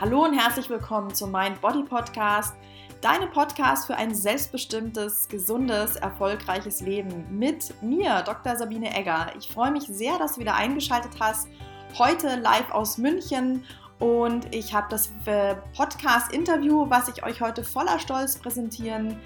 Hallo und herzlich willkommen zum Mind Body Podcast, deinem Podcast für ein selbstbestimmtes, gesundes, erfolgreiches Leben mit mir, Dr. Sabine Egger. Ich freue mich sehr, dass du wieder eingeschaltet hast. Heute live aus München und ich habe das äh, Podcast-Interview, was ich euch heute voller Stolz präsentieren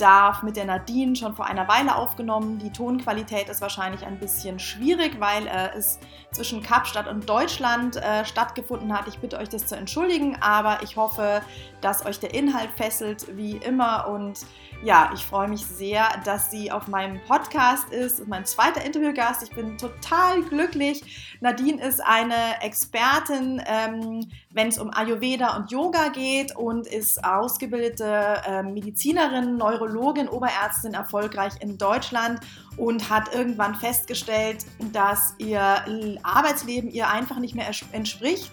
darf, mit der Nadine schon vor einer Weile aufgenommen. Die Tonqualität ist wahrscheinlich ein bisschen schwierig, weil äh, es zwischen Kapstadt und Deutschland äh, stattgefunden hat. Ich bitte euch das zu entschuldigen, aber ich hoffe, dass euch der Inhalt fesselt wie immer und ja, ich freue mich sehr, dass sie auf meinem Podcast ist. Mein zweiter Interviewgast. Ich bin total glücklich. Nadine ist eine Expertin, ähm, wenn es um Ayurveda und Yoga geht und ist ausgebildete äh, Medizinerin, Neurologin, Oberärztin, erfolgreich in Deutschland und hat irgendwann festgestellt, dass ihr Arbeitsleben ihr einfach nicht mehr entspricht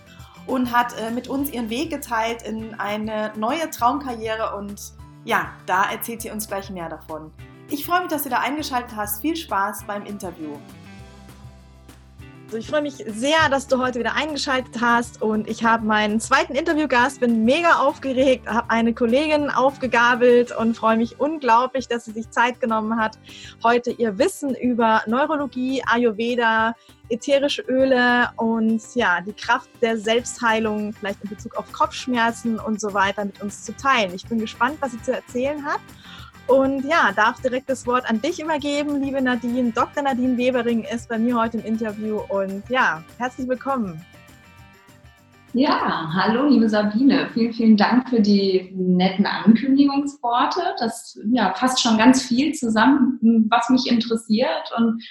und hat äh, mit uns ihren Weg geteilt in eine neue Traumkarriere und ja, da erzählt sie uns gleich mehr davon. Ich freue mich, dass du da eingeschaltet hast. Viel Spaß beim Interview. Also ich freue mich sehr, dass du heute wieder eingeschaltet hast und ich habe meinen zweiten Interviewgast, bin mega aufgeregt, habe eine Kollegin aufgegabelt und freue mich unglaublich, dass sie sich Zeit genommen hat, heute ihr Wissen über Neurologie, Ayurveda, ätherische Öle und ja, die Kraft der Selbstheilung, vielleicht in Bezug auf Kopfschmerzen und so weiter mit uns zu teilen. Ich bin gespannt, was sie zu erzählen hat. Und ja, darf direkt das Wort an dich übergeben, liebe Nadine. Dr. Nadine Webering ist bei mir heute im Interview und ja, herzlich willkommen. Ja, hallo liebe Sabine, vielen, vielen Dank für die netten Ankündigungsworte. Das ja, fasst schon ganz viel zusammen, was mich interessiert und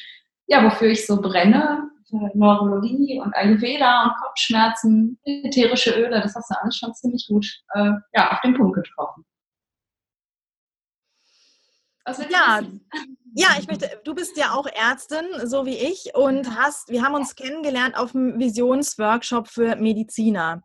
ja, wofür ich so brenne. Neurologie und Ayurveda und Kopfschmerzen, ätherische Öle, das hast du alles schon ziemlich gut äh, ja, auf den Punkt getroffen. Was ja, ja, ich möchte, du bist ja auch Ärztin, so wie ich, und hast, wir haben uns kennengelernt auf dem Visionsworkshop für Mediziner.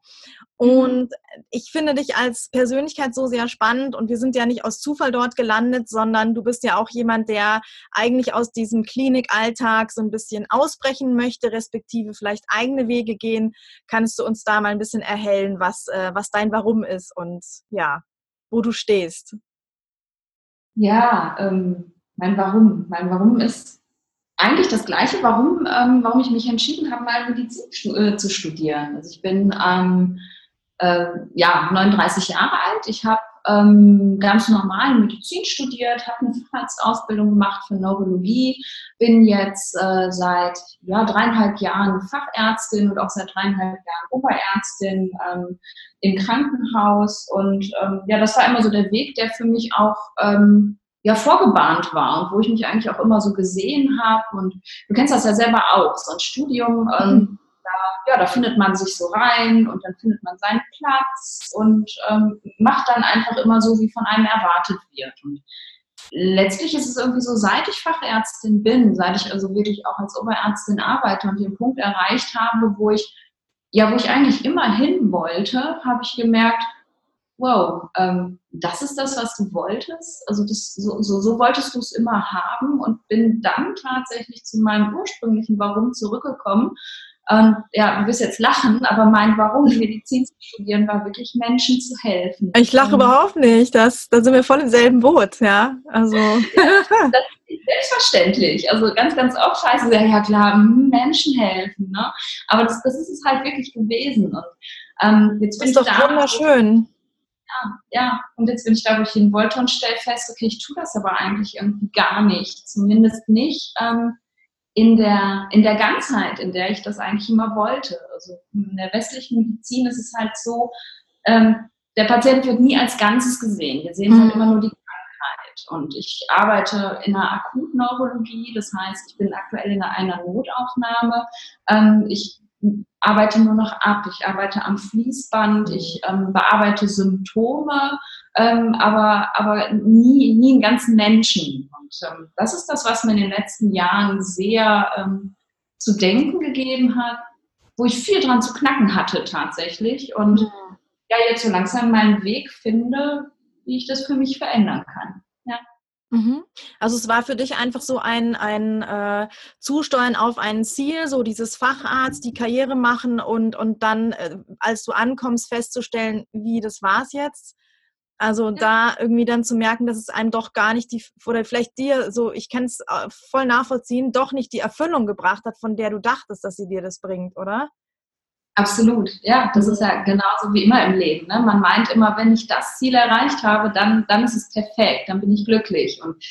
Mhm. Und ich finde dich als Persönlichkeit so sehr spannend und wir sind ja nicht aus Zufall dort gelandet, sondern du bist ja auch jemand, der eigentlich aus diesem Klinikalltag so ein bisschen ausbrechen möchte, respektive vielleicht eigene Wege gehen. Kannst du uns da mal ein bisschen erhellen, was, äh, was dein Warum ist und ja, wo du stehst? Ja, ähm, mein Warum. Mein Warum ist eigentlich das gleiche, warum, ähm, warum ich mich entschieden habe, mal Medizin äh, zu studieren. Also ich bin ähm, äh, ja, 39 Jahre alt. Ich habe ähm, ganz normal Medizin studiert, habe eine Facharztausbildung gemacht für Neurologie, bin jetzt äh, seit ja, dreieinhalb Jahren Fachärztin und auch seit dreieinhalb Jahren Oberärztin ähm, im Krankenhaus. Und ähm, ja, das war immer so der Weg, der für mich auch ähm, ja vorgebahnt war und wo ich mich eigentlich auch immer so gesehen habe. Und du kennst das ja selber auch, so ein Studium. Ähm, mhm ja, da findet man sich so rein und dann findet man seinen Platz und ähm, macht dann einfach immer so, wie von einem erwartet wird. Und letztlich ist es irgendwie so, seit ich Fachärztin bin, seit ich also wirklich auch als Oberärztin arbeite und den Punkt erreicht habe, wo ich, ja, wo ich eigentlich immer hin wollte, habe ich gemerkt, wow, ähm, das ist das, was du wolltest. Also das, so, so, so wolltest du es immer haben und bin dann tatsächlich zu meinem ursprünglichen Warum zurückgekommen und ja, du wirst jetzt lachen, aber mein Warum, Medizin zu studieren, war wirklich Menschen zu helfen. Ich lache überhaupt nicht. Das, da sind wir voll im selben Boot, ja. Also. Ja, das ist selbstverständlich. Also ganz, ganz oft heißt es ja, ja klar, Menschen helfen. Ne? Aber das, das ist es halt wirklich gewesen. Und ähm, jetzt bin das ist doch da, wunderschön. Ja, ja, und jetzt bin ich da, wo ich hin wollte und stelle fest, okay, ich tue das aber eigentlich irgendwie gar nicht. Zumindest nicht. Ähm, in der, in der Ganzheit, in der ich das eigentlich immer wollte. Also in der westlichen Medizin ist es halt so, ähm, der Patient wird nie als Ganzes gesehen. Wir sehen halt mhm. halt immer nur die Krankheit. Und ich arbeite in der Akutneurologie, das heißt, ich bin aktuell in einer Notaufnahme. Ähm, ich arbeite nur noch ab, ich arbeite am Fließband, ich ähm, bearbeite Symptome, ähm, aber, aber nie, nie einen ganzen Menschen. Und ähm, das ist das, was mir in den letzten Jahren sehr ähm, zu denken gegeben hat, wo ich viel dran zu knacken hatte tatsächlich. Und mhm. ja, jetzt so langsam meinen Weg finde, wie ich das für mich verändern kann. Mhm. Also es war für dich einfach so ein, ein äh, Zusteuern auf ein Ziel, so dieses Facharzt, die Karriere machen und, und dann, äh, als du ankommst, festzustellen, wie das war's jetzt. Also ja. da irgendwie dann zu merken, dass es einem doch gar nicht die, oder vielleicht dir, so, ich kann es äh, voll nachvollziehen, doch nicht die Erfüllung gebracht hat, von der du dachtest, dass sie dir das bringt, oder? Absolut, ja, das ist ja genauso wie immer im Leben. Ne? Man meint immer, wenn ich das Ziel erreicht habe, dann, dann ist es perfekt, dann bin ich glücklich. Und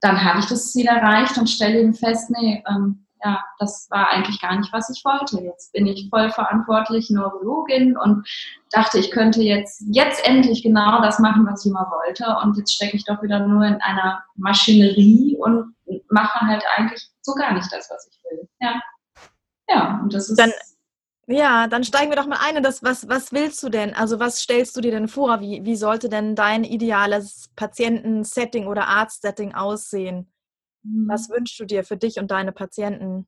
dann habe ich das Ziel erreicht und stelle eben fest, nee, ähm, ja, das war eigentlich gar nicht, was ich wollte. Jetzt bin ich voll verantwortlich Neurologin und dachte, ich könnte jetzt, jetzt endlich genau das machen, was ich immer wollte. Und jetzt stecke ich doch wieder nur in einer Maschinerie und mache halt eigentlich so gar nicht das, was ich will. Ja. Ja, und das ist. Dann ja, dann steigen wir doch mal ein in das, was, was willst du denn? Also was stellst du dir denn vor? Wie, wie sollte denn dein ideales Patientensetting oder Arztsetting aussehen? Mhm. Was wünschst du dir für dich und deine Patienten?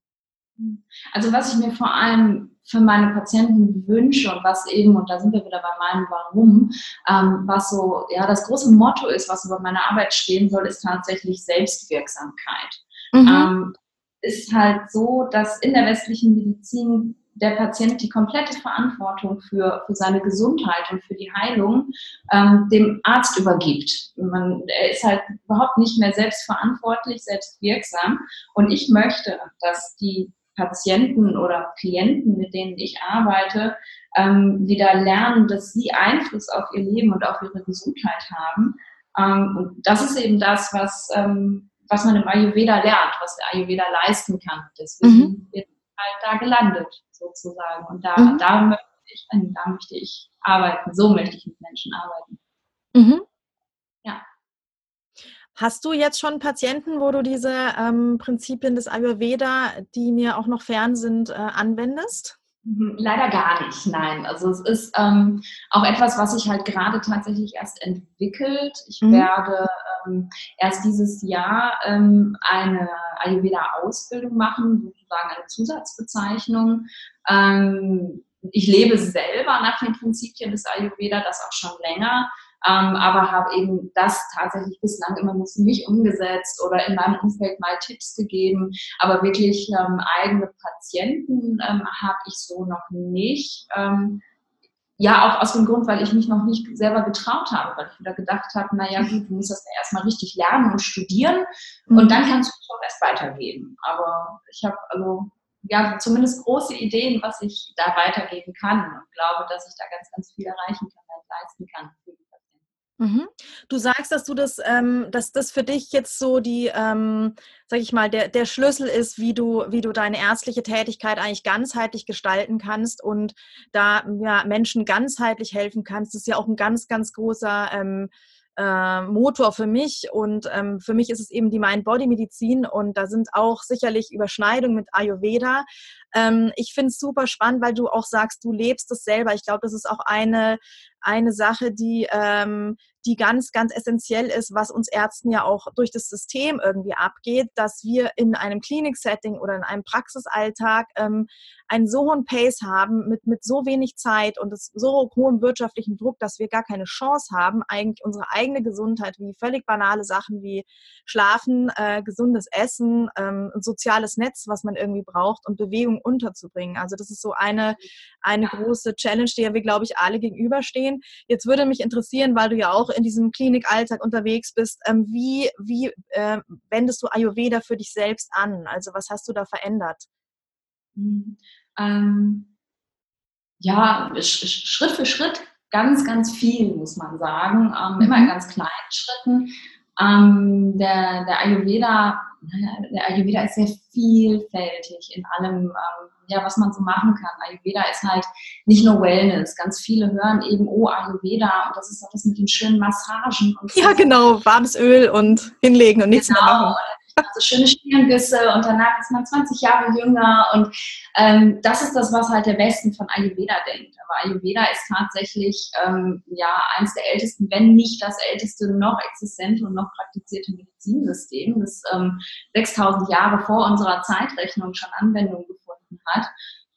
Mhm. Also was ich mir vor allem für meine Patienten wünsche und was eben, und da sind wir wieder bei meinem Warum, ähm, was so, ja, das große Motto ist, was über meine Arbeit stehen soll, ist tatsächlich Selbstwirksamkeit. Mhm. Ähm, ist halt so, dass in der westlichen Medizin der Patient die komplette Verantwortung für, für seine Gesundheit und für die Heilung ähm, dem Arzt übergibt. Man, er ist halt überhaupt nicht mehr selbstverantwortlich, selbstwirksam. Und ich möchte, dass die Patienten oder Klienten, mit denen ich arbeite, ähm, wieder lernen, dass sie Einfluss auf ihr Leben und auf ihre Gesundheit haben. Ähm, und das ist eben das, was, ähm, was man im Ayurveda lernt, was der Ayurveda leisten kann. Deswegen mhm. wird halt da gelandet sozusagen. Und da, mhm. da, möchte ich, da möchte ich arbeiten. So möchte ich mit Menschen arbeiten. Mhm. Ja. Hast du jetzt schon Patienten, wo du diese ähm, Prinzipien des Ayurveda, die mir auch noch fern sind, äh, anwendest? Mhm, leider gar nicht, nein. Also es ist ähm, auch etwas, was sich halt gerade tatsächlich erst entwickelt. Ich mhm. werde ähm, erst dieses Jahr ähm, eine Ayurveda-Ausbildung machen, sozusagen eine Zusatzbezeichnung. Ähm, ich lebe selber nach den Prinzipien des Ayurveda, das auch schon länger ähm, aber habe eben das tatsächlich bislang immer nur für mich umgesetzt oder in meinem Umfeld mal Tipps gegeben. Aber wirklich ähm, eigene Patienten ähm, habe ich so noch nicht. Ähm, ja, auch aus dem Grund, weil ich mich noch nicht selber getraut habe, weil ich wieder gedacht habe, naja gut, du musst das ja erstmal richtig lernen und studieren mhm. und dann kannst du es auch erst weitergeben. Aber ich habe also ja zumindest große Ideen, was ich da weitergeben kann und glaube, dass ich da ganz, ganz viel erreichen kann, leisten kann Mhm. Du sagst, dass du das, ähm, dass das für dich jetzt so die, ähm, sag ich mal, der, der Schlüssel ist, wie du, wie du deine ärztliche Tätigkeit eigentlich ganzheitlich gestalten kannst und da ja, Menschen ganzheitlich helfen kannst. Das ist ja auch ein ganz, ganz großer ähm, äh, Motor für mich und ähm, für mich ist es eben die Mind-Body-Medizin und da sind auch sicherlich Überschneidungen mit Ayurveda. Ähm, ich finde es super spannend, weil du auch sagst, du lebst es selber. Ich glaube, das ist auch eine, eine Sache, die, ähm, die ganz, ganz essentiell ist, was uns Ärzten ja auch durch das System irgendwie abgeht, dass wir in einem Klinik-Setting oder in einem Praxisalltag ähm, einen so hohen Pace haben mit, mit so wenig Zeit und so hohem wirtschaftlichen Druck, dass wir gar keine Chance haben, eigentlich unsere eigene Gesundheit wie völlig banale Sachen wie Schlafen, äh, gesundes Essen, ähm, ein soziales Netz, was man irgendwie braucht und Bewegung unterzubringen. Also das ist so eine, eine große Challenge, der wir, glaube ich, alle gegenüberstehen. Jetzt würde mich interessieren, weil du ja auch in diesem Klinikalltag unterwegs bist, ähm, wie, wie äh, wendest du Ayurveda für dich selbst an? Also was hast du da verändert? Mhm. Ähm, ja, Schritt für Schritt ganz, ganz viel, muss man sagen. Ähm, immer in mhm. ganz kleinen Schritten. Ähm, der, der Ayurveda, der Ayurveda ist sehr vielfältig in allem, ähm, ja, was man so machen kann. Ayurveda ist halt nicht nur Wellness. Ganz viele hören eben, oh, Ayurveda, und das ist auch das mit den schönen Massagen. Und ja, so. genau, warmes Öl und hinlegen und nichts genau. mehr machen so schöne Stirngüsse und danach ist man 20 Jahre jünger und ähm, das ist das, was halt der Westen von Ayurveda denkt. Aber Ayurveda ist tatsächlich ähm, ja eines der ältesten, wenn nicht das älteste noch existente und noch praktizierte Medizinsystem, das ähm, 6000 Jahre vor unserer Zeitrechnung schon Anwendung gefunden hat.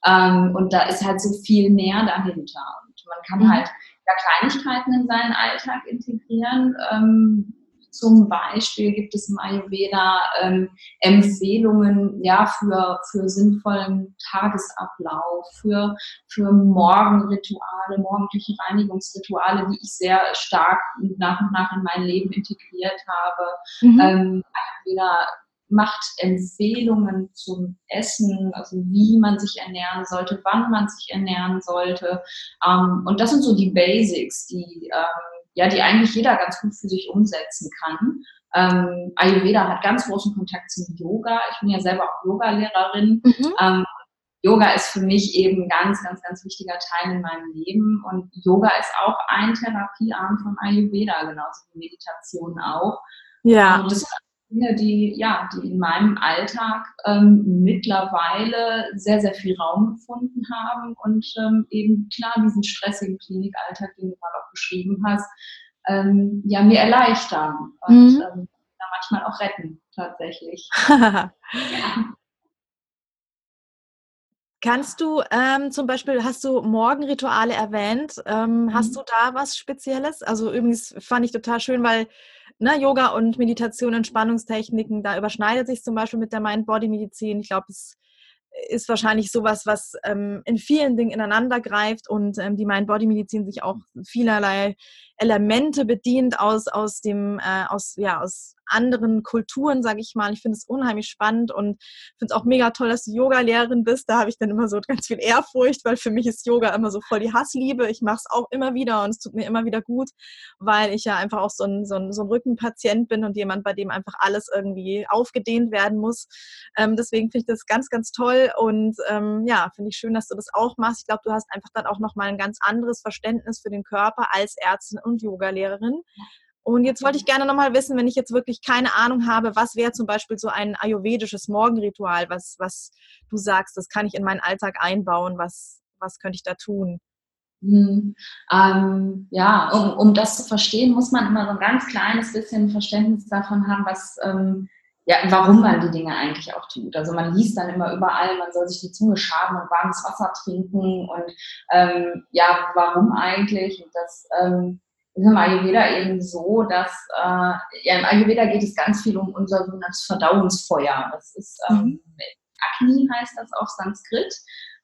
Ähm, und da ist halt so viel mehr dahinter. Und man kann mhm. halt ja Kleinigkeiten in seinen Alltag integrieren, ähm, zum Beispiel gibt es im Ayurveda ähm, Empfehlungen ja, für, für sinnvollen Tagesablauf, für, für Morgenrituale, morgendliche Reinigungsrituale, die ich sehr stark nach und nach in mein Leben integriert habe. Mhm. Ähm, Ayurveda macht Empfehlungen zum Essen, also wie man sich ernähren sollte, wann man sich ernähren sollte. Ähm, und das sind so die Basics, die, ähm, ja, die eigentlich jeder ganz gut für sich umsetzen kann. Ähm, Ayurveda hat ganz großen Kontakt zum Yoga. Ich bin ja selber auch Yoga-Lehrerin. Mhm. Ähm, Yoga ist für mich eben ein ganz, ganz, ganz wichtiger Teil in meinem Leben. Und Yoga ist auch ein Therapiearm von Ayurveda, genauso wie Meditation auch. Ja. Und das Dinge, die, ja, die in meinem Alltag ähm, mittlerweile sehr, sehr viel Raum gefunden haben und ähm, eben klar diesen stressigen Klinikalltag, den du gerade auch beschrieben hast, ähm, ja, mir erleichtern und mhm. ähm, manchmal auch retten, tatsächlich. ja. Kannst du ähm, zum Beispiel, hast du Morgenrituale erwähnt? Ähm, mhm. Hast du da was Spezielles? Also übrigens fand ich total schön, weil ne, Yoga und Meditation, Entspannungstechniken, da überschneidet sich zum Beispiel mit der Mind-Body-Medizin. Ich glaube, es ist wahrscheinlich sowas, was ähm, in vielen Dingen ineinander greift und ähm, die Mind-Body-Medizin sich auch vielerlei Elemente bedient aus, aus dem, äh, aus, ja, aus anderen Kulturen, sage ich mal. Ich finde es unheimlich spannend und finde es auch mega toll, dass du Yoga-Lehrerin bist. Da habe ich dann immer so ganz viel Ehrfurcht, weil für mich ist Yoga immer so voll die Hassliebe. Ich mache es auch immer wieder und es tut mir immer wieder gut, weil ich ja einfach auch so ein, so ein, so ein Rückenpatient bin und jemand, bei dem einfach alles irgendwie aufgedehnt werden muss. Ähm, deswegen finde ich das ganz, ganz toll und ähm, ja, finde ich schön, dass du das auch machst. Ich glaube, du hast einfach dann auch nochmal ein ganz anderes Verständnis für den Körper als Ärztin und Yoga-Lehrerin. Und jetzt wollte ich gerne nochmal wissen, wenn ich jetzt wirklich keine Ahnung habe, was wäre zum Beispiel so ein ayurvedisches Morgenritual, was, was du sagst, das kann ich in meinen Alltag einbauen, was, was könnte ich da tun? Hm, ähm, ja, um, um das zu verstehen, muss man immer so ein ganz kleines bisschen Verständnis davon haben, was, ähm, ja, warum man die Dinge eigentlich auch tut. Also man liest dann immer überall, man soll sich die Zunge schaben und warmes Wasser trinken und ähm, ja, warum eigentlich? Und das ähm, ist im Ayurveda eben so, dass äh, ja, im Ayurveda geht es ganz viel um unser sogenanntes Verdauungsfeuer. Das ist ähm, mhm. Agni heißt das auf Sanskrit.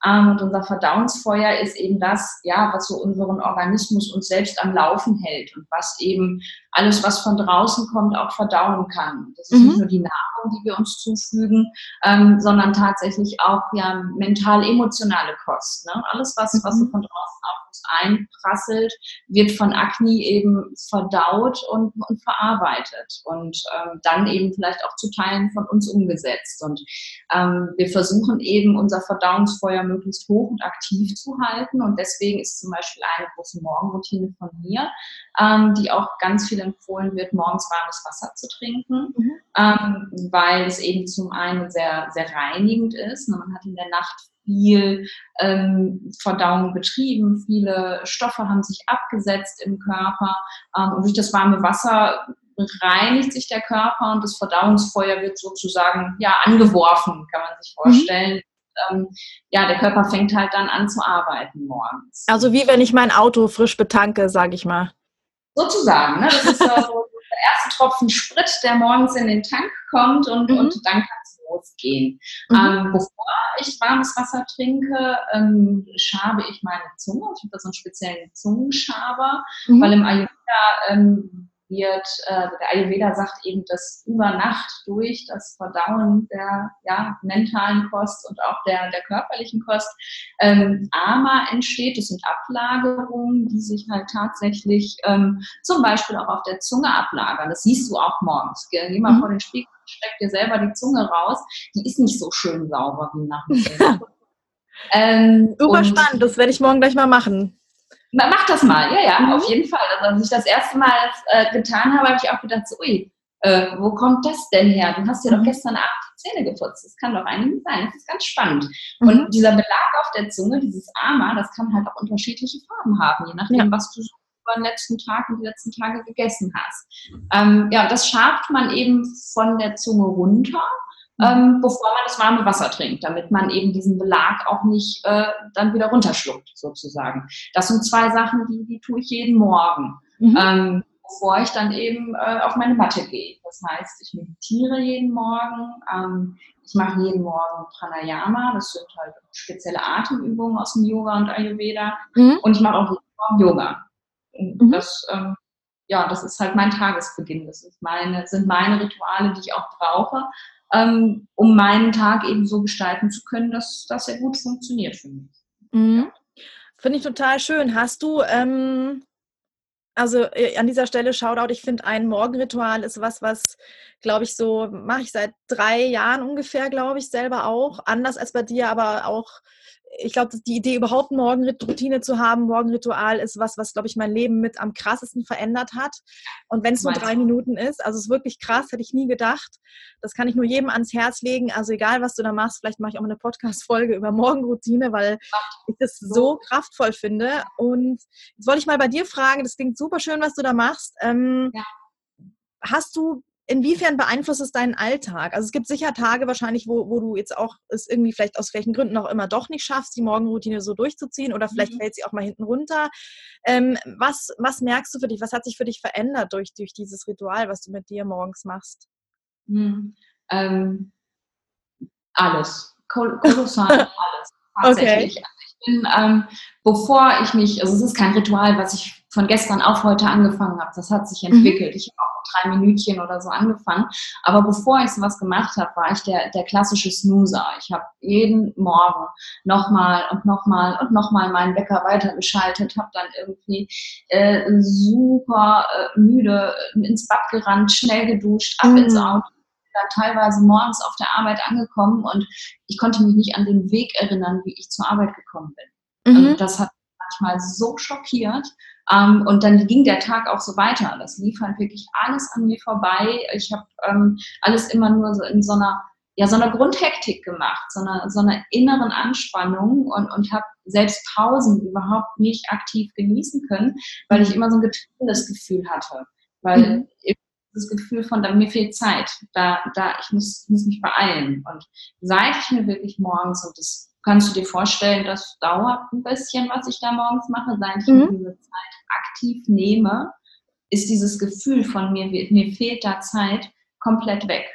Ähm, und unser Verdauungsfeuer ist eben das, ja, was so unseren Organismus uns selbst am Laufen hält und was eben alles, was von draußen kommt, auch verdauen kann. Das ist mhm. nicht nur die Nahrung, die wir uns zufügen, ähm, sondern tatsächlich auch ja mental-emotionale Kost. Ne? Alles, was, was mhm. von draußen auf uns einprasselt, wird von Akne eben verdaut und, und verarbeitet und ähm, dann eben vielleicht auch zu Teilen von uns umgesetzt. Und ähm, wir versuchen eben unser Verdauungsfeuer möglichst hoch und aktiv zu halten. Und deswegen ist zum Beispiel eine große Morgenroutine von mir, ähm, die auch ganz viel empfohlen wird, morgens warmes Wasser zu trinken, mhm. ähm, weil es eben zum einen sehr, sehr reinigend ist. Man hat in der Nacht viel ähm, Verdauung betrieben, viele Stoffe haben sich abgesetzt im Körper ähm, und durch das warme Wasser reinigt sich der Körper und das Verdauungsfeuer wird sozusagen ja angeworfen, kann man sich mhm. vorstellen. Mhm. Ja, der Körper fängt halt dann an zu arbeiten morgens. Also wie wenn ich mein Auto frisch betanke, sage ich mal. Sozusagen. Ne? Das ist so der erste Tropfen Sprit, der morgens in den Tank kommt und, mhm. und dann kann es losgehen. Mhm. Ähm, bevor ich warmes Wasser trinke, ähm, schabe ich meine Zunge. Ich habe da so einen speziellen Zungenschaber, mhm. weil im Ayurveda ähm, wird, äh, der Ayurveda sagt eben, dass über Nacht durch das Verdauen der ja, mentalen Kost und auch der, der körperlichen Kost ähm, Ama entsteht. Das sind Ablagerungen, die sich halt tatsächlich ähm, zum Beispiel auch auf der Zunge ablagern. Das siehst du auch morgens. Geh mal mhm. vor den Spiegel, streck dir selber die Zunge raus. Die ist nicht so schön sauber wie nach dem ähm, Super spannend, das werde ich morgen gleich mal machen. Mach das mal, ja, ja, mhm. auf jeden Fall. Also, als ich das erste Mal äh, getan habe, habe ich auch gedacht, so, ui, äh, wo kommt das denn her? Du hast ja mhm. doch gestern Abend die Zähne geputzt. Das kann doch einiges sein. Das ist ganz spannend. Mhm. Und dieser Belag auf der Zunge, dieses Ama, das kann halt auch unterschiedliche Farben haben, je nachdem, ja. was du so über den letzten Tag und die letzten Tage gegessen hast. Ähm, ja, das schabt man eben von der Zunge runter. Ähm, bevor man das warme Wasser trinkt, damit man eben diesen Belag auch nicht äh, dann wieder runterschluckt, sozusagen. Das sind zwei Sachen, die, die tue ich jeden Morgen. Mhm. Ähm, bevor ich dann eben äh, auf meine Matte gehe. Das heißt, ich meditiere jeden Morgen, ähm, ich mache jeden Morgen Pranayama, das sind halt spezielle Atemübungen aus dem Yoga und Ayurveda mhm. und ich mache auch jeden Morgen Yoga. Mhm. Das, ähm, ja, das ist halt mein Tagesbeginn, das meine, sind meine Rituale, die ich auch brauche, ähm, um meinen Tag eben so gestalten zu können, dass, dass er gut funktioniert für mich. Mhm. Finde ich total schön. Hast du, ähm, also äh, an dieser Stelle Shoutout, ich finde ein Morgenritual ist was, was, glaube ich, so mache ich seit drei Jahren ungefähr, glaube ich, selber auch. Anders als bei dir, aber auch ich glaube, die Idee, überhaupt Morgenroutine zu haben, Morgenritual ist was, was, glaube ich, mein Leben mit am krassesten verändert hat. Und wenn es nur drei Minuten ist, also es ist wirklich krass, hätte ich nie gedacht. Das kann ich nur jedem ans Herz legen. Also egal, was du da machst, vielleicht mache ich auch eine Podcast-Folge über Morgenroutine, weil ich das so kraftvoll finde. Und jetzt wollte ich mal bei dir fragen, das klingt super schön, was du da machst. Ähm, ja. Hast du inwiefern beeinflusst es deinen Alltag? Also es gibt sicher Tage wahrscheinlich, wo, wo du jetzt auch es irgendwie vielleicht aus welchen Gründen auch immer doch nicht schaffst, die Morgenroutine so durchzuziehen oder vielleicht mhm. fällt sie auch mal hinten runter. Ähm, was, was merkst du für dich? Was hat sich für dich verändert durch, durch dieses Ritual, was du mit dir morgens machst? Mhm. Ähm, alles. Kol kolossal alles. Tatsächlich. Okay. Also ich bin, ähm, bevor ich mich, also es ist kein Ritual, was ich von gestern auf heute angefangen habe. Das hat sich mhm. entwickelt. Mhm. Ich habe drei Minütchen oder so angefangen. Aber bevor ich sowas gemacht habe, war ich der, der klassische Snoozer. Ich habe jeden Morgen nochmal und nochmal und nochmal meinen Wecker weitergeschaltet, habe dann irgendwie äh, super äh, müde ins Bad gerannt, schnell geduscht, ab mhm. ins Auto dann teilweise morgens auf der Arbeit angekommen und ich konnte mich nicht an den Weg erinnern, wie ich zur Arbeit gekommen bin. Mhm. Also das hat manchmal so schockiert. Ähm, und dann ging der Tag auch so weiter. Das lief halt wirklich alles an mir vorbei. Ich habe ähm, alles immer nur so in so einer, ja, so einer Grundhektik gemacht, so einer, so einer inneren Anspannung und, und habe selbst Pausen überhaupt nicht aktiv genießen können, weil ich immer so ein getriebenes Gefühl hatte. Weil mhm. das Gefühl von, da, mir fehlt Zeit, da, da, ich muss, muss mich beeilen. Und seit ich mir wirklich morgens, und das kannst du dir vorstellen, das dauert ein bisschen, was ich da morgens mache, seit ich mhm. diese Zeit aktiv nehme, ist dieses Gefühl von mir, mir fehlt da Zeit, komplett weg.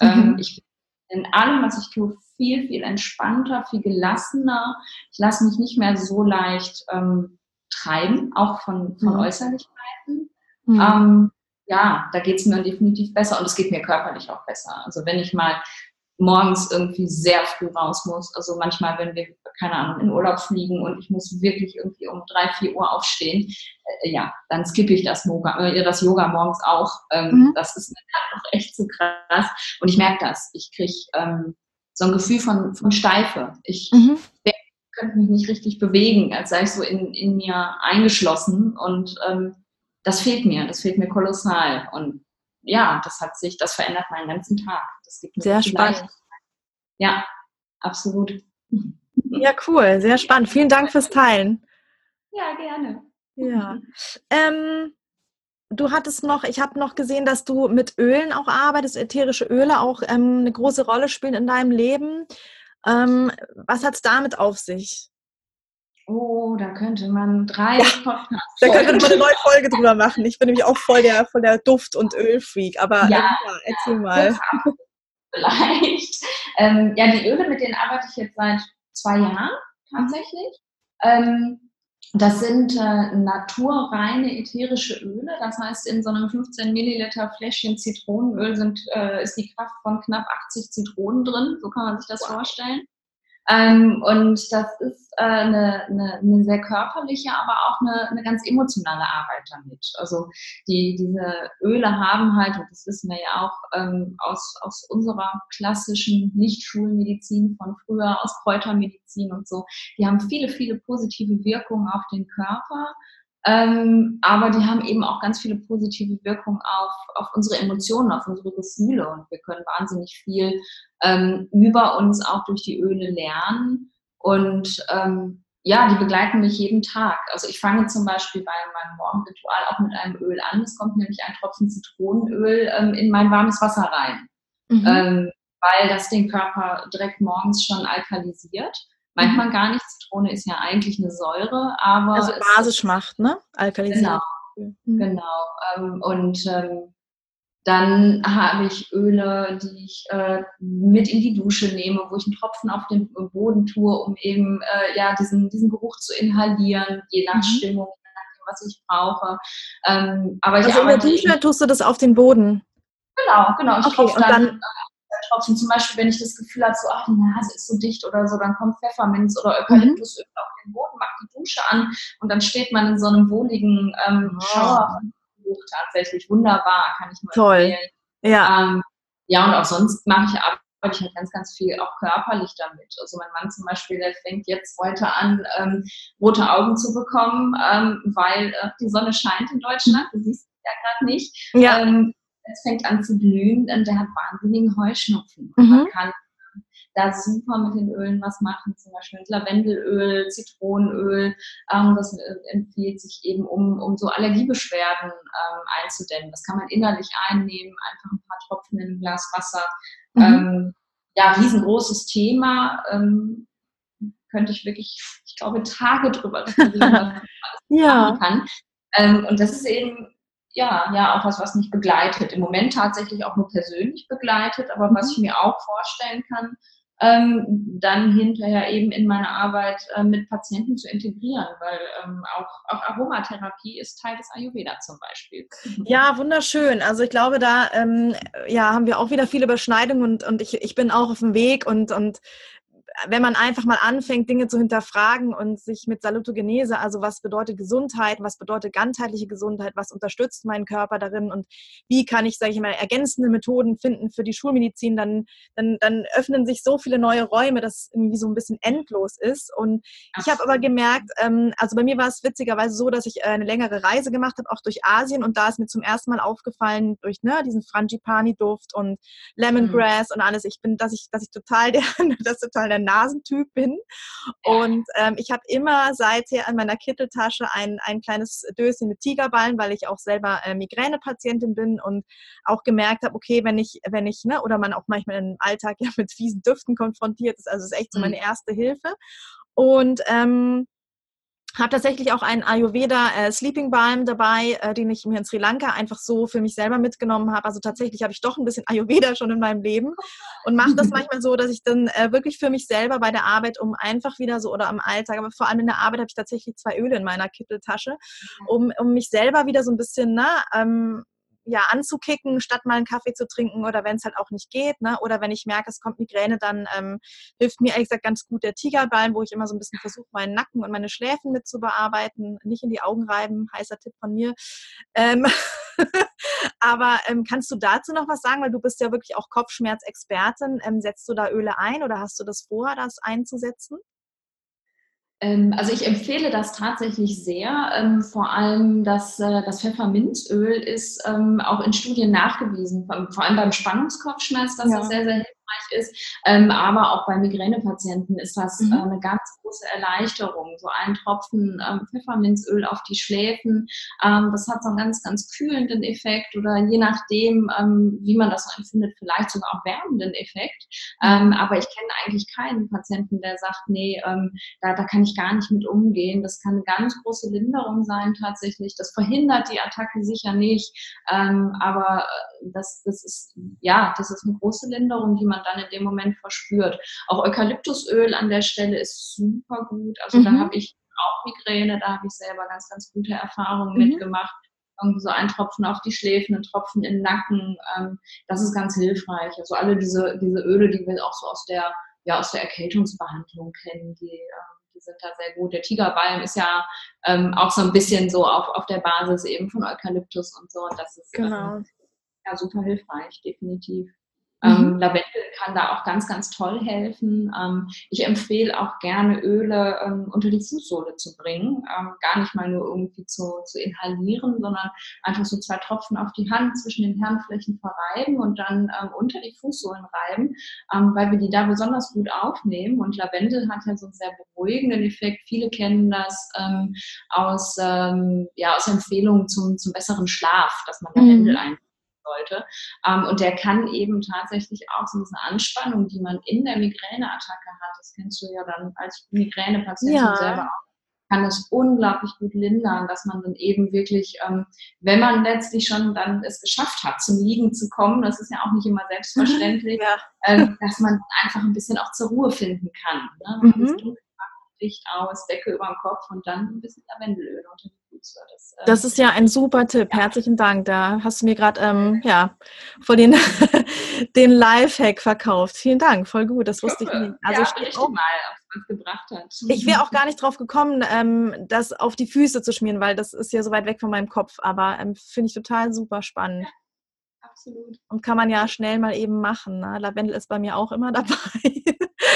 Mhm. Ähm, ich bin in allem, was ich tue, viel, viel entspannter, viel gelassener. Ich lasse mich nicht mehr so leicht ähm, treiben, auch von, von mhm. Äußerlichkeiten. Mhm. Ähm, ja, da geht es mir definitiv besser und es geht mir körperlich auch besser. Also wenn ich mal morgens irgendwie sehr früh raus muss. Also manchmal, wenn wir, keine Ahnung, in Urlaub fliegen und ich muss wirklich irgendwie um drei, vier Uhr aufstehen, äh, ja, dann skippe ich das Yoga, äh, das Yoga morgens auch. Ähm, mhm. Das ist auch echt zu krass. Und ich merke das. Ich kriege ähm, so ein Gefühl von, von Steife. Ich mhm. könnte mich nicht richtig bewegen, als sei ich so in, in mir eingeschlossen. Und ähm, das fehlt mir. Das fehlt mir kolossal. Und ja, das hat sich, das verändert meinen ganzen Tag. Das gibt sehr spannend. Ja, absolut. Ja, cool, sehr spannend. Vielen Dank fürs Teilen. Ja, gerne. Ja. Ähm, du hattest noch, ich habe noch gesehen, dass du mit Ölen auch arbeitest, ätherische Öle auch ähm, eine große Rolle spielen in deinem Leben. Ähm, was hat es damit auf sich? Oh, da könnte man drei ja, Podcasts. Da könnte man eine neue Folge drüber machen. Ich bin nämlich auch voll der, voll der Duft- und Ölfreak. Aber ja, ja erzähl mal. Vielleicht. Ähm, ja, die Öle, mit denen arbeite ich jetzt seit zwei Jahren tatsächlich. Ähm, das sind äh, naturreine ätherische Öle. Das heißt, in so einem 15 Milliliter Fläschchen Zitronenöl sind, äh, ist die Kraft von knapp 80 Zitronen drin. So kann man sich das wow. vorstellen. Ähm, und das ist äh, eine, eine, eine, sehr körperliche, aber auch eine, eine ganz emotionale Arbeit damit. Also die, diese Öle haben halt, und das wissen wir ja auch ähm, aus, aus unserer klassischen Nicht-Schulmedizin von früher, aus Kräutermedizin und so, die haben viele, viele positive Wirkungen auf den Körper. Ähm, aber die haben eben auch ganz viele positive Wirkungen auf, auf unsere Emotionen, auf unsere Gefühle und wir können wahnsinnig viel ähm, über uns auch durch die Öle lernen und ähm, ja, die begleiten mich jeden Tag. Also ich fange zum Beispiel bei meinem Morgenritual auch mit einem Öl an. Es kommt nämlich ein Tropfen Zitronenöl ähm, in mein warmes Wasser rein, mhm. ähm, weil das den Körper direkt morgens schon alkalisiert. Manchmal mhm. gar nicht. Zitrone ist ja eigentlich eine Säure, aber. Also basisch macht, ne? Alkalisiert. Genau. Mhm. Genau. Ähm, und ähm, dann habe ich Öle, die ich äh, mit in die Dusche nehme, wo ich einen Tropfen auf den Boden tue, um eben äh, ja diesen, diesen Geruch zu inhalieren, je nach mhm. Stimmung, je nachdem, was ich brauche. Ähm, aber ich also in der Dusche tust du das auf den Boden? Genau, genau. Ich okay, und dann, dann äh, Tropfen, zum Beispiel, wenn ich das Gefühl habe, so, ach, die Nase ist so dicht oder so, dann kommt Pfefferminz oder Eukalyptusöl mhm. auf den Boden, macht die Dusche an und dann steht man in so einem wohligen ähm, oh. Schauer tatsächlich wunderbar, kann ich nur Toll. empfehlen. Ja. Ähm, ja, und auch sonst mache ich arbeite ich halt ganz, ganz viel auch körperlich damit. Also mein Mann zum Beispiel, der fängt jetzt heute an, ähm, rote Augen zu bekommen, ähm, weil äh, die Sonne scheint in Deutschland. Du siehst es ja gerade nicht. Ja. Ähm, es fängt an zu blühen und der hat wahnsinnigen Heuschnupfen. Mhm. Man kann da super mit den Ölen was machen, zum Beispiel mit Lavendelöl, Zitronenöl. Ähm, das äh, empfiehlt sich eben, um, um so Allergiebeschwerden ähm, einzudämmen. Das kann man innerlich einnehmen, einfach ein paar Tropfen in ein Glas Wasser. Mhm. Ähm, ja, riesengroßes Thema. Ähm, könnte ich wirklich, ich glaube, Tage drüber reden, was man ja. kann. Ähm, und das ist eben ja, ja, auch was, was mich begleitet. Im Moment tatsächlich auch nur persönlich begleitet, aber mhm. was ich mir auch vorstellen kann, ähm, dann hinterher eben in meine Arbeit äh, mit Patienten zu integrieren, weil ähm, auch, auch Aromatherapie ist Teil des Ayurveda zum Beispiel. Ja, wunderschön. Also ich glaube, da ähm, ja, haben wir auch wieder viele Überschneidungen und, und ich, ich bin auch auf dem Weg und, und wenn man einfach mal anfängt, Dinge zu hinterfragen und sich mit Salutogenese, also was bedeutet Gesundheit, was bedeutet ganzheitliche Gesundheit, was unterstützt meinen Körper darin und wie kann ich, sage ich mal, ergänzende Methoden finden für die Schulmedizin, dann, dann, dann öffnen sich so viele neue Räume, dass es irgendwie so ein bisschen endlos ist. Und ich habe aber gemerkt, ähm, also bei mir war es witzigerweise so, dass ich äh, eine längere Reise gemacht habe, auch durch Asien und da ist mir zum ersten Mal aufgefallen, durch ne, diesen Frangipani-Duft und Lemongrass mhm. und alles, ich bin, dass ich, dass ich total der, das total der Nasentyp bin. Und ähm, ich habe immer seither an meiner Kitteltasche ein, ein kleines Döschen mit Tigerballen, weil ich auch selber äh, Migränepatientin bin und auch gemerkt habe, okay, wenn ich, wenn ich, ne, oder man auch manchmal im Alltag ja mit fiesen Düften konfrontiert ist, also ist echt so meine mhm. erste Hilfe. Und ähm, habe tatsächlich auch einen Ayurveda äh, Sleeping Balm dabei, äh, den ich mir in Sri Lanka einfach so für mich selber mitgenommen habe. Also tatsächlich habe ich doch ein bisschen Ayurveda schon in meinem Leben und mache das manchmal so, dass ich dann äh, wirklich für mich selber bei der Arbeit, um einfach wieder so oder am Alltag, aber vor allem in der Arbeit habe ich tatsächlich zwei Öle in meiner Kitteltasche, um, um mich selber wieder so ein bisschen na, ne, ähm, ja, anzukicken, statt mal einen Kaffee zu trinken oder wenn es halt auch nicht geht. Ne? Oder wenn ich merke, es kommt Migräne, dann ähm, hilft mir ehrlich gesagt ganz gut der Tigerballen, wo ich immer so ein bisschen versuche, meinen Nacken und meine Schläfen mit zu bearbeiten. Nicht in die Augen reiben, heißer Tipp von mir. Ähm Aber ähm, kannst du dazu noch was sagen? Weil du bist ja wirklich auch Kopfschmerzexpertin. Ähm, setzt du da Öle ein oder hast du das vor, das einzusetzen? Ähm, also ich empfehle das tatsächlich sehr. Ähm, vor allem das, äh, das Pfefferminzöl ist ähm, auch in Studien nachgewiesen, vor allem beim Spannungskopfschmerz, dass ja. das sehr, sehr hilfreich ist. Ähm, aber auch bei Migränepatienten ist das mhm. äh, eine ganz große Erleichterung. So ein Tropfen ähm, Pfefferminzöl auf die Schläfen, ähm, das hat so einen ganz, ganz kühlenden Effekt oder je nachdem, ähm, wie man das so empfindet, vielleicht sogar auch wärmenden Effekt. Ähm, aber ich kenne eigentlich keinen Patienten, der sagt, nee, ähm, da, da kann ich gar nicht mit umgehen. Das kann eine ganz große Linderung sein tatsächlich. Das verhindert die Attacke sicher nicht. aber äh, das, das ist, ja, das ist eine große Linderung, die man man dann in dem Moment verspürt. Auch Eukalyptusöl an der Stelle ist super gut. Also mhm. da habe ich auch Migräne, da habe ich selber ganz, ganz gute Erfahrungen mhm. mitgemacht. Irgendwie so ein Tropfen auf die Schläfen, ein Tropfen in den Nacken. Ähm, das ist ganz hilfreich. Also alle diese, diese Öle, die wir auch so aus der, ja, aus der Erkältungsbehandlung kennen, die, ähm, die sind da sehr gut. Der Tigerbalm ist ja ähm, auch so ein bisschen so auf, auf der Basis eben von Eukalyptus und so. Und das ist genau. ähm, ja, super hilfreich, definitiv. Ähm, mhm. Lavendel kann da auch ganz, ganz toll helfen. Ähm, ich empfehle auch gerne Öle ähm, unter die Fußsohle zu bringen. Ähm, gar nicht mal nur irgendwie zu, zu inhalieren, sondern einfach so zwei Tropfen auf die Hand zwischen den Handflächen verreiben und dann ähm, unter die Fußsohlen reiben, weil wir die da besonders gut aufnehmen. Und Lavendel hat ja so einen sehr beruhigenden Effekt. Viele kennen das aus, ja, aus Empfehlungen zum, zum besseren Schlaf, dass man Lavendel mhm. einbringt sollte. Ähm, und der kann eben tatsächlich auch so diese Anspannung, die man in der Migräneattacke hat, das kennst du ja dann als Migränepatientin ja. selber auch, kann das unglaublich gut lindern, dass man dann eben wirklich, ähm, wenn man letztlich schon dann es geschafft hat, zum Liegen zu kommen, das ist ja auch nicht immer selbstverständlich, ja. ähm, dass man einfach ein bisschen auch zur Ruhe finden kann. Ne? Mhm. Licht aus, Decke über dem Kopf und dann ein bisschen Lavendelöl unter die Füße. Das, äh, das ist ja ein super Tipp. Ja. Herzlichen Dank. Da hast du mir gerade ähm, ja, vor den, den Lifehack verkauft. Vielen Dank, voll gut. Das wusste ich, ich nicht. Also ja, ich auch, mal, was gebracht hat. Ich wäre auch gar nicht drauf gekommen, ähm, das auf die Füße zu schmieren, weil das ist ja so weit weg von meinem Kopf. Aber ähm, finde ich total super spannend. Ja absolut. Und kann man ja schnell mal eben machen. Ne? Lavendel ist bei mir auch immer dabei.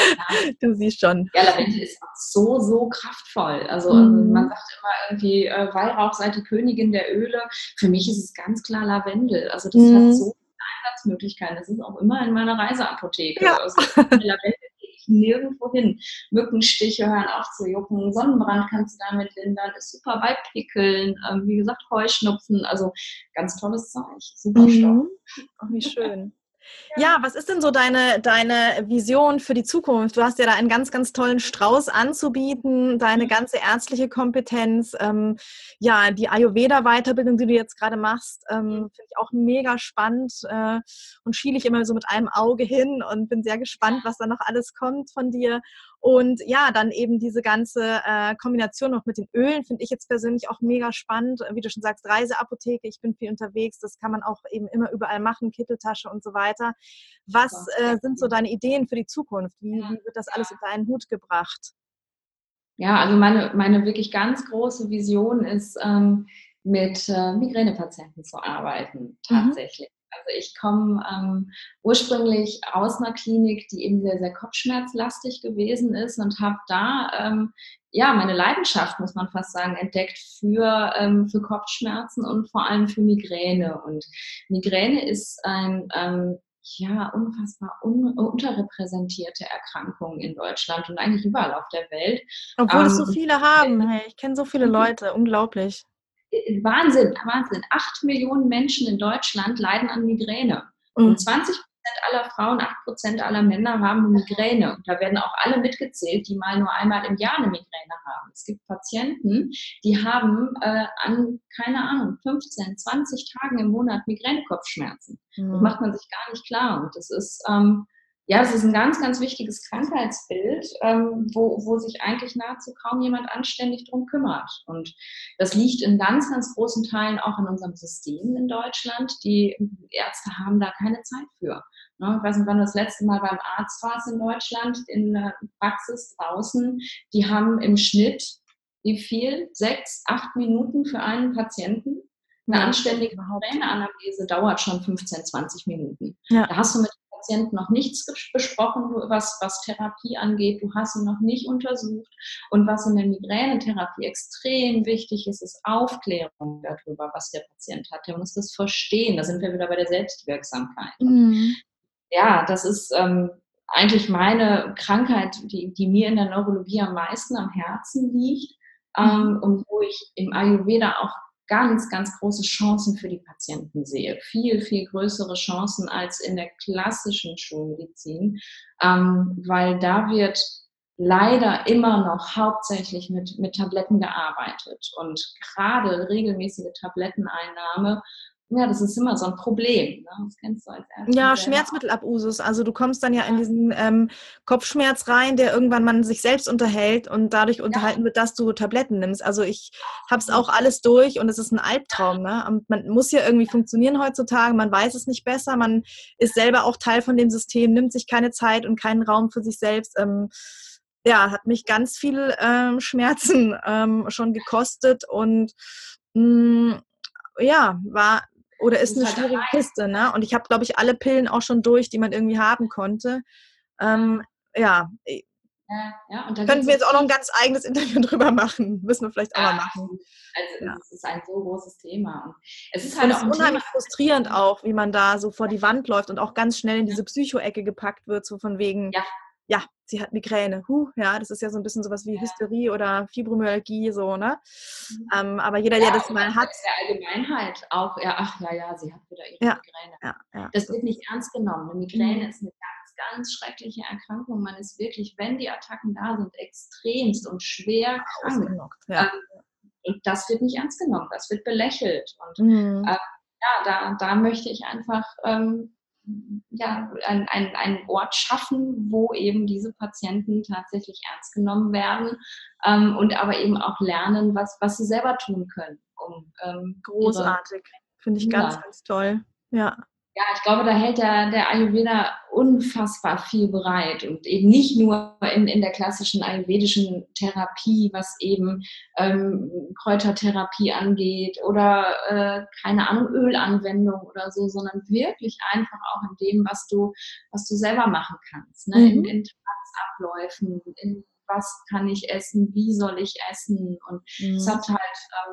du siehst schon. Ja, Lavendel ist auch so, so kraftvoll. Also mhm. man sagt immer irgendwie, äh, Weihrauch sei die Königin der Öle. Für mich ist es ganz klar Lavendel. Also das mhm. hat so viele Einsatzmöglichkeiten. Das ist auch immer in meiner Reiseapotheke. Ja. Also Lavendel nirgendwo hin. Mückenstiche hören auf zu jucken, Sonnenbrand kannst du damit lindern, ist super bei Pickeln, ähm, wie gesagt, Heuschnupfen, also ganz tolles Zeug, super mhm. Stoff. Ach, wie schön. Ja, was ist denn so deine, deine Vision für die Zukunft? Du hast ja da einen ganz, ganz tollen Strauß anzubieten, deine mhm. ganze ärztliche Kompetenz, ähm, ja, die Ayurveda-Weiterbildung, die du jetzt gerade machst, ähm, mhm. finde ich auch mega spannend äh, und schiele ich immer so mit einem Auge hin und bin sehr gespannt, was da noch alles kommt von dir. Und ja, dann eben diese ganze äh, Kombination noch mit den Ölen finde ich jetzt persönlich auch mega spannend. Wie du schon sagst, Reiseapotheke, ich bin viel unterwegs, das kann man auch eben immer überall machen, Kitteltasche und so weiter. Was äh, sind so deine Ideen für die Zukunft? Wie, wie wird das alles unter einen Hut gebracht? Ja, also meine, meine wirklich ganz große Vision ist, ähm, mit äh, Migränepatienten zu arbeiten, mhm. tatsächlich. Also ich komme ähm, ursprünglich aus einer Klinik, die eben sehr, sehr kopfschmerzlastig gewesen ist und habe da ähm, ja meine Leidenschaft, muss man fast sagen, entdeckt für, ähm, für Kopfschmerzen und vor allem für Migräne. Und Migräne ist ein ähm, ja, unfassbar un unterrepräsentierte Erkrankung in Deutschland und eigentlich überall auf der Welt. Obwohl es so ähm, viele haben. Hey, ich kenne so viele mhm. Leute, unglaublich. Wahnsinn, Wahnsinn. Acht Millionen Menschen in Deutschland leiden an Migräne. Mhm. Und 20 Prozent aller Frauen, 8 Prozent aller Männer haben Migräne. Und da werden auch alle mitgezählt, die mal nur einmal im Jahr eine Migräne haben. Es gibt Patienten, die haben äh, an, keine Ahnung, 15, 20 Tagen im Monat Migränekopfschmerzen. Mhm. Das macht man sich gar nicht klar. Und das ist, ähm, ja, es ist ein ganz, ganz wichtiges Krankheitsbild, ähm, wo, wo sich eigentlich nahezu kaum jemand anständig drum kümmert. Und das liegt in ganz, ganz großen Teilen auch in unserem System in Deutschland. Die Ärzte haben da keine Zeit für. Ne? Ich weiß nicht, wann du das letzte Mal beim Arzt warst in Deutschland, in der Praxis draußen. Die haben im Schnitt, wie viel? Sechs, acht Minuten für einen Patienten. Eine anständige Migräneanalyse dauert schon 15, 20 Minuten. Ja. Da hast du mit Patienten noch nichts besprochen, was, was Therapie angeht. Du hast ihn noch nicht untersucht. Und was in der Migränetherapie extrem wichtig ist, ist Aufklärung darüber, was der Patient hat. Der muss das verstehen. Da sind wir wieder bei der Selbstwirksamkeit. Mhm. Ja, das ist ähm, eigentlich meine Krankheit, die, die mir in der Neurologie am meisten am Herzen liegt. Ähm, und wo ich im Ayurveda auch ganz, ganz große Chancen für die Patienten sehe. Viel, viel größere Chancen als in der klassischen Schulmedizin, ähm, weil da wird leider immer noch hauptsächlich mit, mit Tabletten gearbeitet. Und gerade regelmäßige Tabletteneinnahme ja, das ist immer so ein Problem. Ne? Das kennst du als. Ja, Schmerzmittelabusus. Also du kommst dann ja in diesen ähm, Kopfschmerz rein, der irgendwann man sich selbst unterhält und dadurch ja. unterhalten wird, dass du Tabletten nimmst. Also ich habe es auch alles durch und es ist ein Albtraum. Ne? Man muss ja irgendwie funktionieren heutzutage, man weiß es nicht besser, man ist selber auch Teil von dem System, nimmt sich keine Zeit und keinen Raum für sich selbst. Ähm, ja, hat mich ganz viel ähm, Schmerzen ähm, schon gekostet und mh, mm, ja, war oder ist, ist eine halt schwierige. Kiste, ne? Und ich habe, glaube ich, alle Pillen auch schon durch, die man irgendwie haben konnte. Ähm, ja. Ja, ja, und Könnten wir jetzt auch noch ein ganz eigenes Interview drüber machen. Müssen wir vielleicht auch ja, mal machen. Also ja. es ist ein so großes Thema. Und es ist halt auch unheimlich Thema. frustrierend auch, wie man da so vor die Wand läuft und auch ganz schnell in diese Psycho-Ecke gepackt wird, so von wegen, ja ja, sie hat Migräne. Huh, ja, das ist ja so ein bisschen sowas wie Hysterie oder Fibromyalgie, so, ne? Mhm. Ähm, aber jeder, ja, der das mal hat. In der Allgemeinheit auch, ja, ach ja, ja, sie hat wieder ihre ja, Migräne. Ja, ja. Das wird nicht ernst genommen. Eine Migräne mhm. ist eine ganz, ganz schreckliche Erkrankung. Man ist wirklich, wenn die Attacken da sind, extremst und schwer krank. Ja. Ähm, und das wird nicht ernst genommen, das wird belächelt. Und mhm. äh, ja, da, da möchte ich einfach ähm, ja, ein, ein, einen Ort schaffen, wo eben diese Patienten tatsächlich ernst genommen werden ähm, und aber eben auch lernen, was, was sie selber tun können. Um, ähm, Großartig. Finde ich ganz, ganz toll. Ja ja, ich glaube, da hält der, der Ayurveda unfassbar viel bereit und eben nicht nur in, in der klassischen ayurvedischen Therapie, was eben ähm, Kräutertherapie angeht oder äh, keine Ahnung, Ölanwendung oder so, sondern wirklich einfach auch in dem, was du, was du selber machen kannst, ne? Mhm. in, in Tagesabläufen, in was kann ich essen, wie soll ich essen. Und mhm. es hat halt,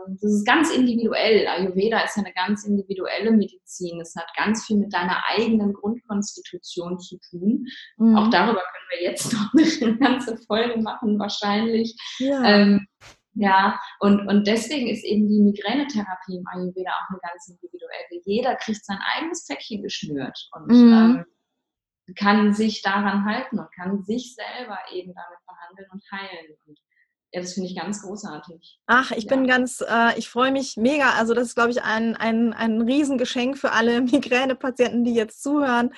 ähm, das ist ganz individuell. Ayurveda ist ja eine ganz individuelle Medizin. Es hat ganz viel mit deiner eigenen Grundkonstitution zu tun. Mhm. Auch darüber können wir jetzt noch eine ganze Folge machen, wahrscheinlich. Ja. Ähm, ja, und, und deswegen ist eben die Migränetherapie im Ayurveda auch eine ganz individuelle. Jeder kriegt sein eigenes Päckchen geschnürt. Und mhm. ähm, kann sich daran halten und kann sich selber eben damit behandeln und heilen. Und ja, das finde ich ganz großartig. Ach, ich ja. bin ganz, äh, ich freue mich mega. Also das ist, glaube ich, ein, ein, ein Riesengeschenk für alle Migränepatienten, die jetzt zuhören.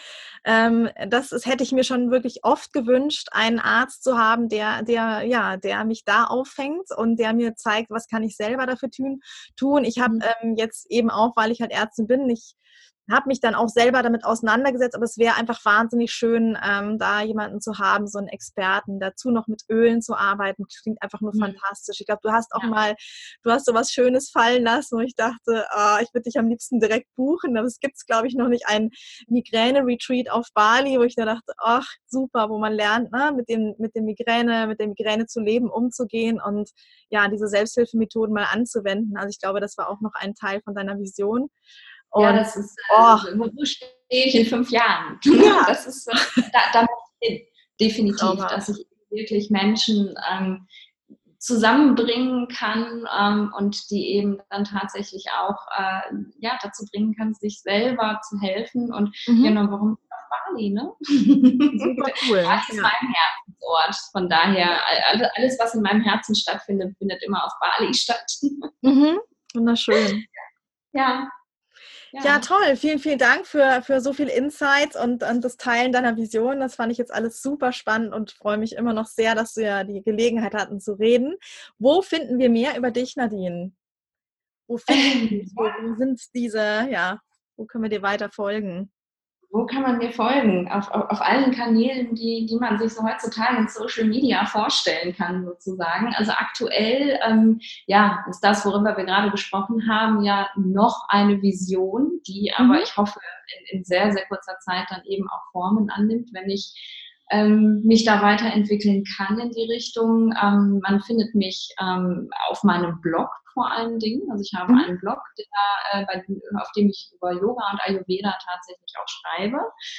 Ähm, das ist, hätte ich mir schon wirklich oft gewünscht, einen Arzt zu haben, der, der, ja, der mich da auffängt und der mir zeigt, was kann ich selber dafür tun. tun. Ich habe mhm. ähm, jetzt eben auch, weil ich halt Ärztin bin, ich habe mich dann auch selber damit auseinandergesetzt, aber es wäre einfach wahnsinnig schön, ähm, da jemanden zu haben, so einen Experten, dazu noch mit Ölen zu arbeiten, klingt einfach nur mhm. fantastisch. Ich glaube, du hast auch ja. mal, du hast so was Schönes fallen lassen, wo ich dachte, oh, ich würde dich am liebsten direkt buchen, aber es gibt, glaube ich, noch nicht einen Migräne-Retreat auf Bali, wo ich da dachte, ach, super, wo man lernt, ne, mit dem, mit dem Migräne, mit der Migräne zu leben, umzugehen und ja, diese Selbsthilfemethoden mal anzuwenden. Also ich glaube, das war auch noch ein Teil von deiner Vision. Und, ja, das ist, äh, oh. wo stehe ich in fünf Jahren? Ja. Das ist, äh, da, da definitiv, Trauma. dass ich wirklich Menschen ähm, zusammenbringen kann ähm, und die eben dann tatsächlich auch äh, ja, dazu bringen kann, sich selber zu helfen. Und mhm. genau, warum auf Bali, ne? Super cool. Das ist ja. mein Herzensort. Von daher, alles, was in meinem Herzen stattfindet, findet immer auf Bali statt. Mhm. Wunderschön. Ja, ja. ja, toll. Vielen, vielen Dank für, für so viel Insights und, und das Teilen deiner Vision. Das fand ich jetzt alles super spannend und freue mich immer noch sehr, dass wir ja die Gelegenheit hatten zu reden. Wo finden wir mehr über dich, Nadine? Wo, finden, wo, wo sind diese, ja, wo können wir dir weiter folgen? Wo kann man mir folgen? Auf, auf, auf, allen Kanälen, die, die man sich so heutzutage in Social Media vorstellen kann, sozusagen. Also aktuell, ähm, ja, ist das, worüber wir gerade gesprochen haben, ja noch eine Vision, die mhm. aber ich hoffe in, in, sehr, sehr kurzer Zeit dann eben auch Formen annimmt, wenn ich ähm, mich da weiterentwickeln kann in die Richtung. Ähm, man findet mich ähm, auf meinem Blog vor allen Dingen. Also ich habe mhm. einen Blog, der, äh, bei, auf dem ich über Yoga und Ayurveda tatsächlich auch schreibe.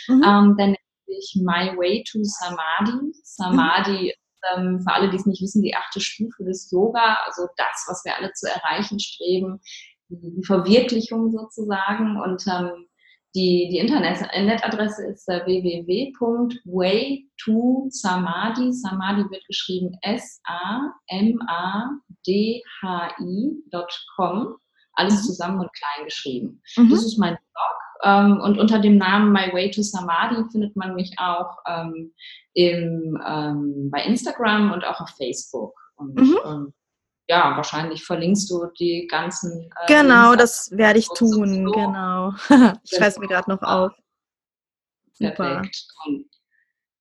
Mhm. Ähm, der nennt sich My Way to Samadhi. Samadhi mhm. für alle, die es nicht wissen, die achte Stufe des Yoga, also das, was wir alle zu erreichen streben, die, die Verwirklichung sozusagen. Und ähm, die, die Internetadresse ist äh, www.way2samadhi. Samadhi wird geschrieben S-A-M-A-D-H-I.com. Alles mhm. zusammen und klein geschrieben. Mhm. Das ist mein Blog. Ähm, und unter dem Namen My Way to Samadhi findet man mich auch ähm, im, ähm, bei Instagram und auch auf Facebook. Und mhm. Ähm, ja, wahrscheinlich verlinkst du die ganzen. Äh, genau, das werde ich tun, so. genau. ich schreibe es mir gerade noch auf. Super. Perfekt. Und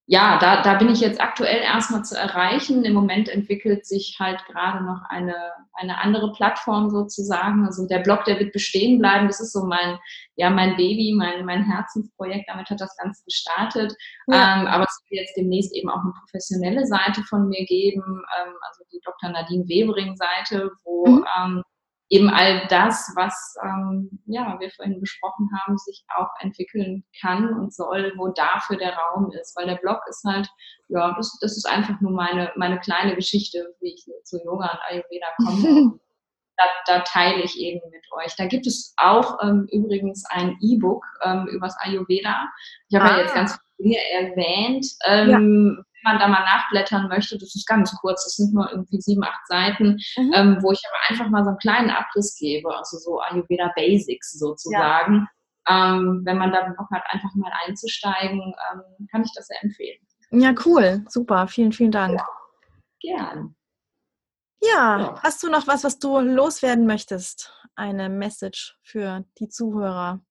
ja, da, da bin ich jetzt aktuell erstmal zu erreichen. Im Moment entwickelt sich halt gerade noch eine, eine andere Plattform sozusagen. Also der Blog, der wird bestehen bleiben. Das ist so mein, ja, mein Baby, mein, mein Herzensprojekt. Damit hat das Ganze gestartet. Ja. Ähm, aber es wird jetzt demnächst eben auch eine professionelle Seite von mir geben. Ähm, also die Dr. Nadine Webering Seite, wo mhm. ähm, eben all das, was ähm, ja, wir vorhin besprochen haben, sich auch entwickeln kann und soll, wo dafür der Raum ist. Weil der Blog ist halt, ja, das, das ist einfach nur meine, meine kleine Geschichte, wie ich zu Yoga und Ayurveda komme. da, da, teile ich eben mit euch. Da gibt es auch ähm, übrigens ein E-Book ähm, übers Ayurveda. Ich habe ah. ja jetzt ganz Studie erwähnt. Ähm, ja. Wenn man da mal nachblättern möchte, das ist ganz kurz, das sind nur irgendwie sieben, acht Seiten, mhm. ähm, wo ich aber einfach mal so einen kleinen Abriss gebe, also so Ayurveda Basics sozusagen. Ja. Ähm, wenn man da Bock hat, einfach mal einzusteigen, ähm, kann ich das sehr empfehlen. Ja, cool, super, vielen, vielen Dank. Ja, gern. Ja, ja, hast du noch was, was du loswerden möchtest? Eine Message für die Zuhörer?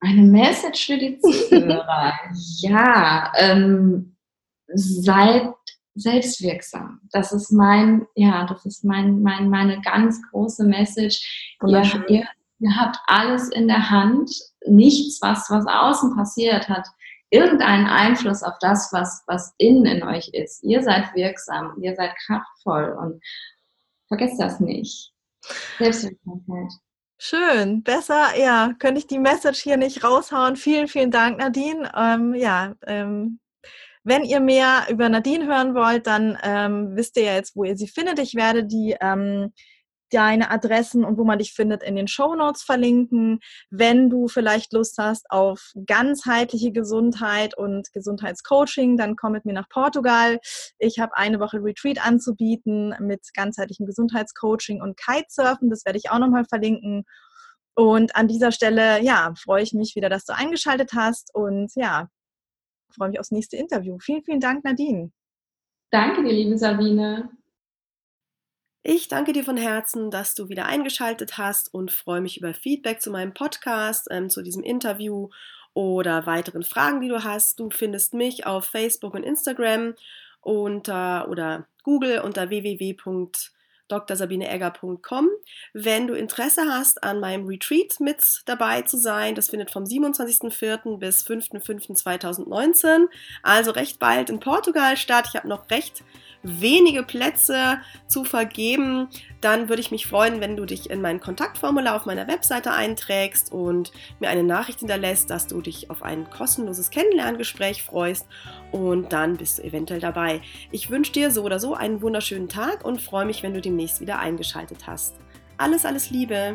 Eine Message für die Zuhörer. ja, ähm, seid selbstwirksam. Das ist mein, ja, das ist mein, mein, meine ganz große Message. Ihr, ihr, ihr habt alles in der Hand. Nichts, was, was außen passiert, hat irgendeinen Einfluss auf das, was, was innen in euch ist. Ihr seid wirksam, ihr seid kraftvoll und vergesst das nicht. Selbstwirksamkeit. Schön, besser, ja, könnte ich die Message hier nicht raushauen. Vielen, vielen Dank, Nadine. Ähm, ja, ähm, wenn ihr mehr über Nadine hören wollt, dann ähm, wisst ihr ja jetzt, wo ihr sie findet. Ich werde die ähm, deine Adressen und wo man dich findet in den Show Notes verlinken. Wenn du vielleicht Lust hast auf ganzheitliche Gesundheit und Gesundheitscoaching, dann komm mit mir nach Portugal. Ich habe eine Woche Retreat anzubieten mit ganzheitlichem Gesundheitscoaching und Kitesurfen. Das werde ich auch nochmal verlinken. Und an dieser Stelle, ja, freue ich mich wieder, dass du eingeschaltet hast und ja, freue mich aufs nächste Interview. Vielen, vielen Dank, Nadine. Danke dir, liebe Sabine. Ich danke dir von Herzen, dass du wieder eingeschaltet hast und freue mich über Feedback zu meinem Podcast, ähm, zu diesem Interview oder weiteren Fragen, die du hast. Du findest mich auf Facebook und Instagram unter oder Google unter www.drsabineegger.com. Wenn du Interesse hast, an meinem Retreat mit dabei zu sein, das findet vom 27.04. bis 5.05.2019, also recht bald in Portugal statt. Ich habe noch recht wenige Plätze zu vergeben, dann würde ich mich freuen, wenn du dich in mein Kontaktformular auf meiner Webseite einträgst und mir eine Nachricht hinterlässt, dass du dich auf ein kostenloses Kennenlerngespräch freust und dann bist du eventuell dabei. Ich wünsche dir so oder so einen wunderschönen Tag und freue mich, wenn du demnächst wieder eingeschaltet hast. Alles, alles Liebe!